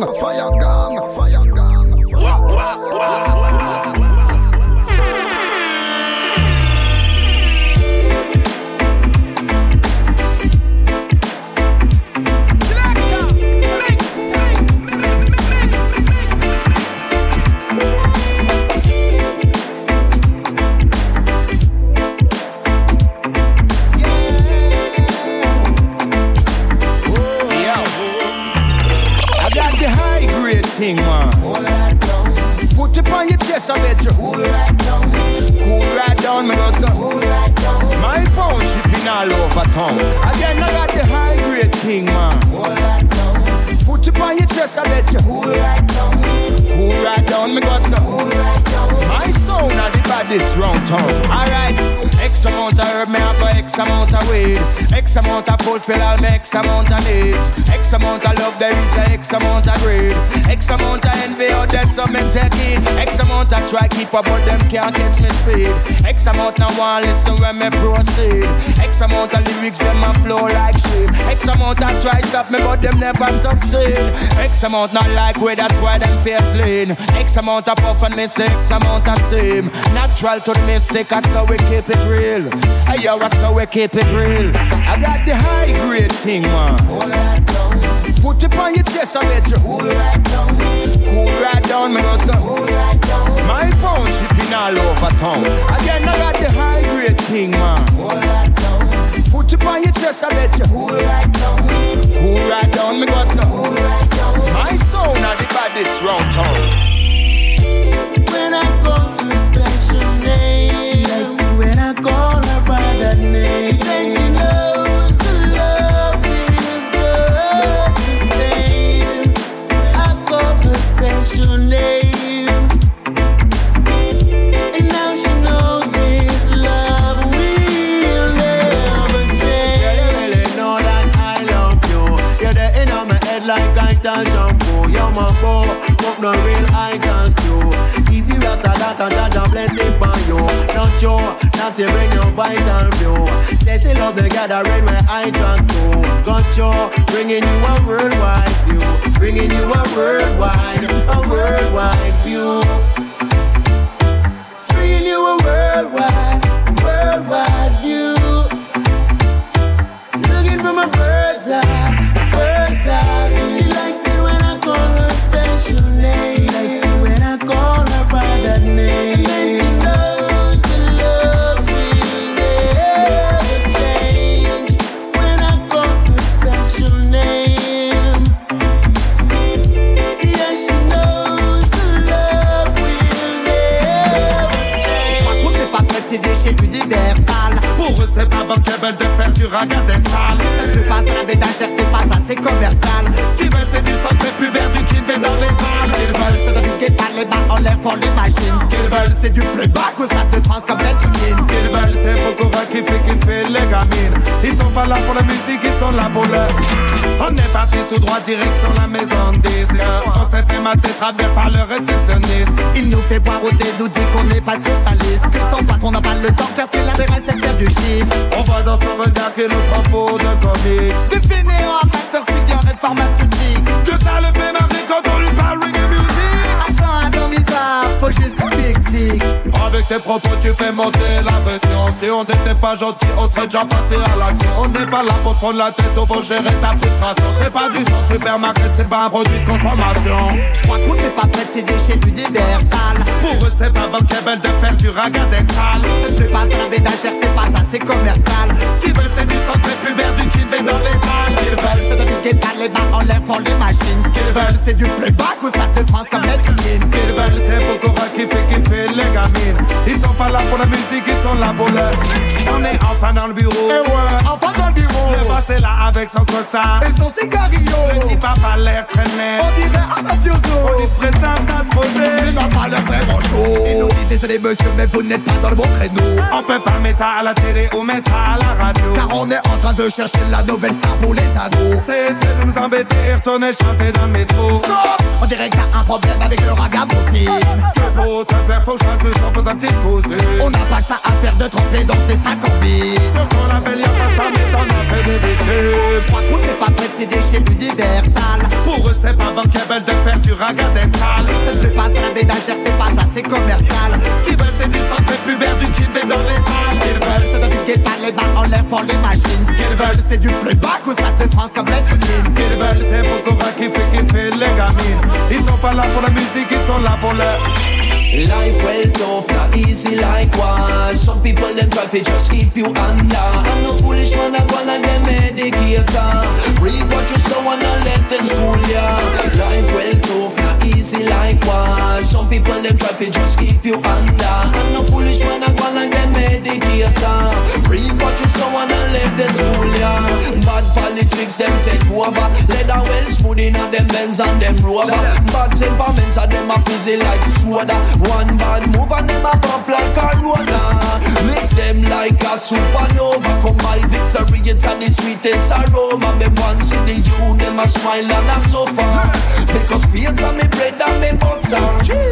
gang, fire gang, fire all over town. Again, I got the high grade thing, man. Put it on your chest, I bet you. Cool right down. Cool right down, me go so. Cool right down. My sound are baddest round town. Alright, X amount of herb, me have a X amount of weed. X amount of fulfill all my X amount of needs. X amount of love, there is a X amount of greed. X amount of envy, out there some men take it. X amount of try keep up, but them can't catch me speed. X amount of want listen when me proceed. X amount of lyrics, them a flow like stream. X amount of try stop me, but them never succeed. X amount not like way, that's why them face lean. X amount of puff and miss X amount of steam. Natural to the mistake, that's how we keep it real. Hey, yo, that's how we keep it real. I got the high grade thing, man. Put it on your chest, I bet you. Cool right down. Cool right down, me go so. Cool right down. My pound shipping all over town. Again, I got the high grade thing, man. Cool right down. Put it on your chest, I bet you. Cool right down. Cool right down, me go so. Cool right down. My sound are the baddest round town. When I call no la i call her by that name, she knows the love is just the same. I call her special name, and now she knows this love will never fade. Girl, you you're the enemy at like i can't jump for you my poor hope no real icons too. Easy after that, and judge a blessing for you. Not sure, not to bring your vital view. Say she love the gathering where I track to. Got you, bringing you a worldwide view. Bringing you a worldwide, a worldwide view. C'est pas bankable de faire du raga d'être sale. Ça se passe à la bédagère, c'est pas ça, c'est commercial. Ce qu'ils veulent, c'est du sang pubère, du kid fait dans les salles. Ce qu'ils veulent, c'est de big les mains en l'air font les machines. Ce qu'ils veulent, c'est du playback au stade de France comme Maître Gims. Ce qu'ils veulent, c'est Pokora qui fait kiffer les gamines. Ils sont pas là pour la musique, ils sont là pour le. On est parti tout droit, direction la maison de disque. On s'est fait mater travers par le réceptionniste. Il nous fait boire au thé, nous dit qu'on n'est pas sur sa liste. Que son patron n'a pas le temps, parce que l'intérêt c'est de faire du chiffre. On voit dans son regard qu'il nous prend pour de comique. Défini en acteur figure de pharmaceutique. Que ça le fait marrer quand on lui Avec tes propos, tu fais monter la pression. Si on n'était pas gentil, on serait déjà passé à l'action. On n'est pas là pour prendre la tête, on va gérer ta frustration. C'est pas du sang supermarket, c'est pas un produit de consommation. Je crois qu'on n'est pas prêt de ces déchets universal. Pour eux, c'est pas bankable de faire du raga d'être sale. Ça se passe à la bédagère, c'est pas ça, c'est commercial. Ce qu'ils veulent, c'est du sang pubère, du kid dans les salles. Ce qu'ils veulent, c'est de big les mains en l'air font les machines. Ce qu'ils veulent, c'est du playback au stade de France comme Gims. Ce qu'ils veulent, c'est Pokora qui fait kiffer les gamines. Ils sont pas là pour la musique, ils sont là pour le. On est enfin dans le bureau. Et ouais, enfin dans le bureau. Le boss est là avec son costard. Et son cigarillo. Le type a pas l'air très net. On dirait un mafioso. On lui présente notre projet. Il n'a pas l'air vraiment chaud. Il nous dit désolé monsieur, mais vous n'êtes pas dans le bon créneau. On peut pas mettre ça à la télé ou mettre ça à la radio. Car on est en train de chercher la nouvelle star pour les ados. C'est de nous embêter et retourner chanter dans le métro. Stop On dirait qu'il y a un problème avec le ragamuffin. Que pour te plaire, faut chanter son pour ta petite cousine. On n'a pas que ça à faire de tremper dans tes sacs en billes. Sur ton label, y'a pas ça, mais t'en as fait des bêtises. Je crois qu'on n'est pas prêt de ces déchets universal. Pour eux, c'est pas bankable te faire du raga d'être sale. Ça ne fait pas sur la ménagère, c'est pas assez commercial. Ce qu'ils veulent, c'est du sang pubère, du kid dans les salles. Ce qu'ils veulent, c'est de big les mains en l'air pour les machines. Ce qu'ils veulent, c'est du playback au stade de France comme Red King. Ce qu'ils veulent, c'est pas là pour la musique, ils sont là pour le. Life well tough, not easy like one. Some people them try to just keep you under. I'm no foolish man, I and them medicator. Read what you sow and let them school ya. Life well tough, not easy like one. Some people them try to just keep you under. I'm no foolish man, I and them medicator. Read what you sow and let them school ya. Bad politics them take over. Leather well smooth in them Benz and them Rover. Bad temperaments and them a fizzy like soda. One bad move and them a pop like a roller. Make them like a supernova. Come my victory, it's the sweetest aroma. Me one see the you, them a smile and a suffer. Because faith are me bread and me butter.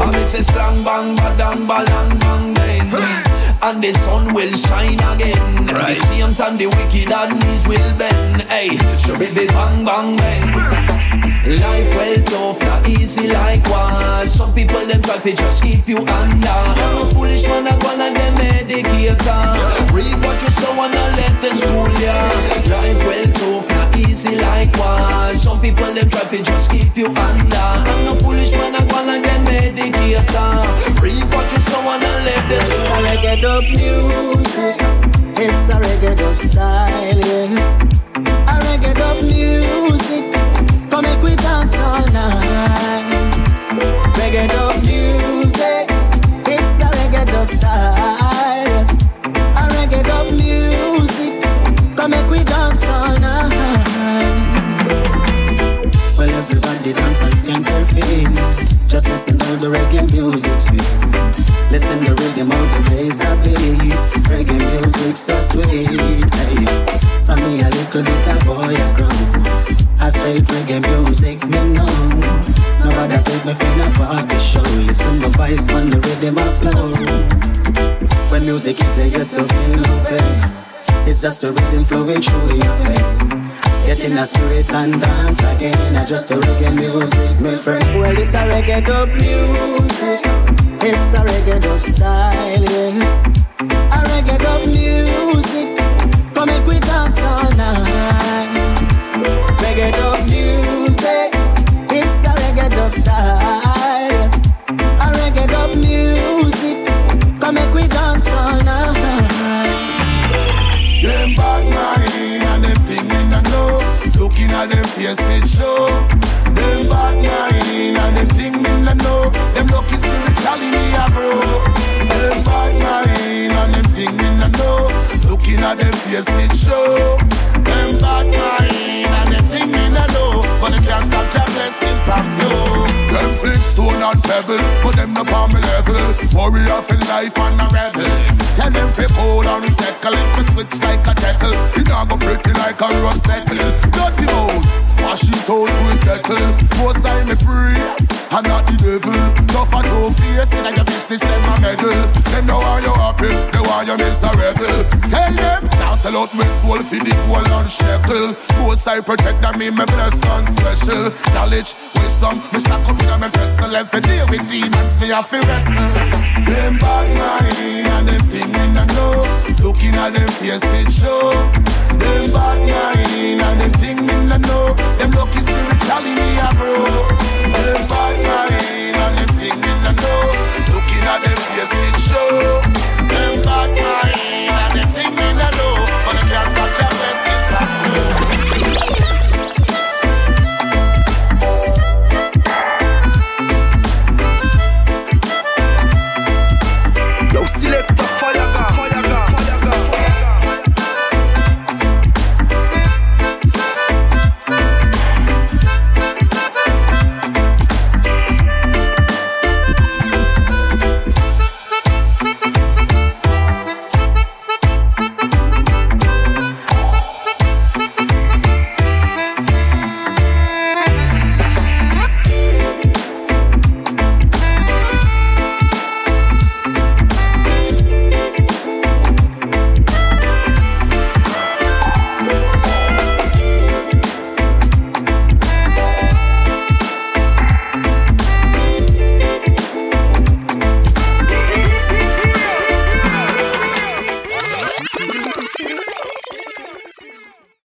I me say strong bang, badang, balang, bang, bang, bang. And the sun will shine again. Right. The same time the wicked and knees will bend. Hey, so be bang, bang, bang. Life well tough, not easy like one. Some people them try to just keep you under. I'm a foolish man, I go and them medicator. Read what you sow and let them school ya. Life well tough, not easy like one. Some people them try to just keep you under. Medicator. Read what you sow and let school. It's a reggae dub music. It's a reggae dub style, yes. A reggae dub music. Come make we dance all night. Reggae dub music. It's a reggae dub style. Yes. A reggae dub music. Come make we dance all night. Well, everybody dance Just listen to the reggae music sweet. Listen to the rhythm of the bass I beat. Reggae music so sweet. Hey. From me a little bit of boy I grow. I straight reggae music, me know. Nobody take me from the party show. Listen my voice on the rhythm of flow. When music hits you, you so feel pain. It's just a rhythm flowing through your vein. Get in a spirit and dance again. I just a reggae music, my friend. Well, it's a reggae dub music. It's a reggae dub style, yes. A reggae dub music. At them face it show. Them bad mind and them thing in the know. Them lucky spiritually me a grow. Them bad mind and them thing in the know. Looking at them face it show. Them bad mind and them thing in the know. But they can't stop your blessing from flow. Them flick stone and pebble, but them no me level. Warrior for life and a rebel. Tell them fi down the circle, it me switch like a tackle. It not go pretty like a rust tackle. Dirty mouth, wash it out with tackle. Most I me praise, and not the devil. Tough and two face, in your business them a medal. Them know how you happy, they want you miserable. Tell them, now sell out my soul for the gold and shekel. Most I protect them, me me blessed and special. Knowledge, wisdom, me stack up in my vessel. And for deal with demons, me have to wrestle. Them bad mind and them thing in the know. Looking at them face it show. Them bad mind mean and them thing me no know. Them lucky spiritually me a grow. Them bad mind and them thing me no know. Looking at them face it show. Them bad mind.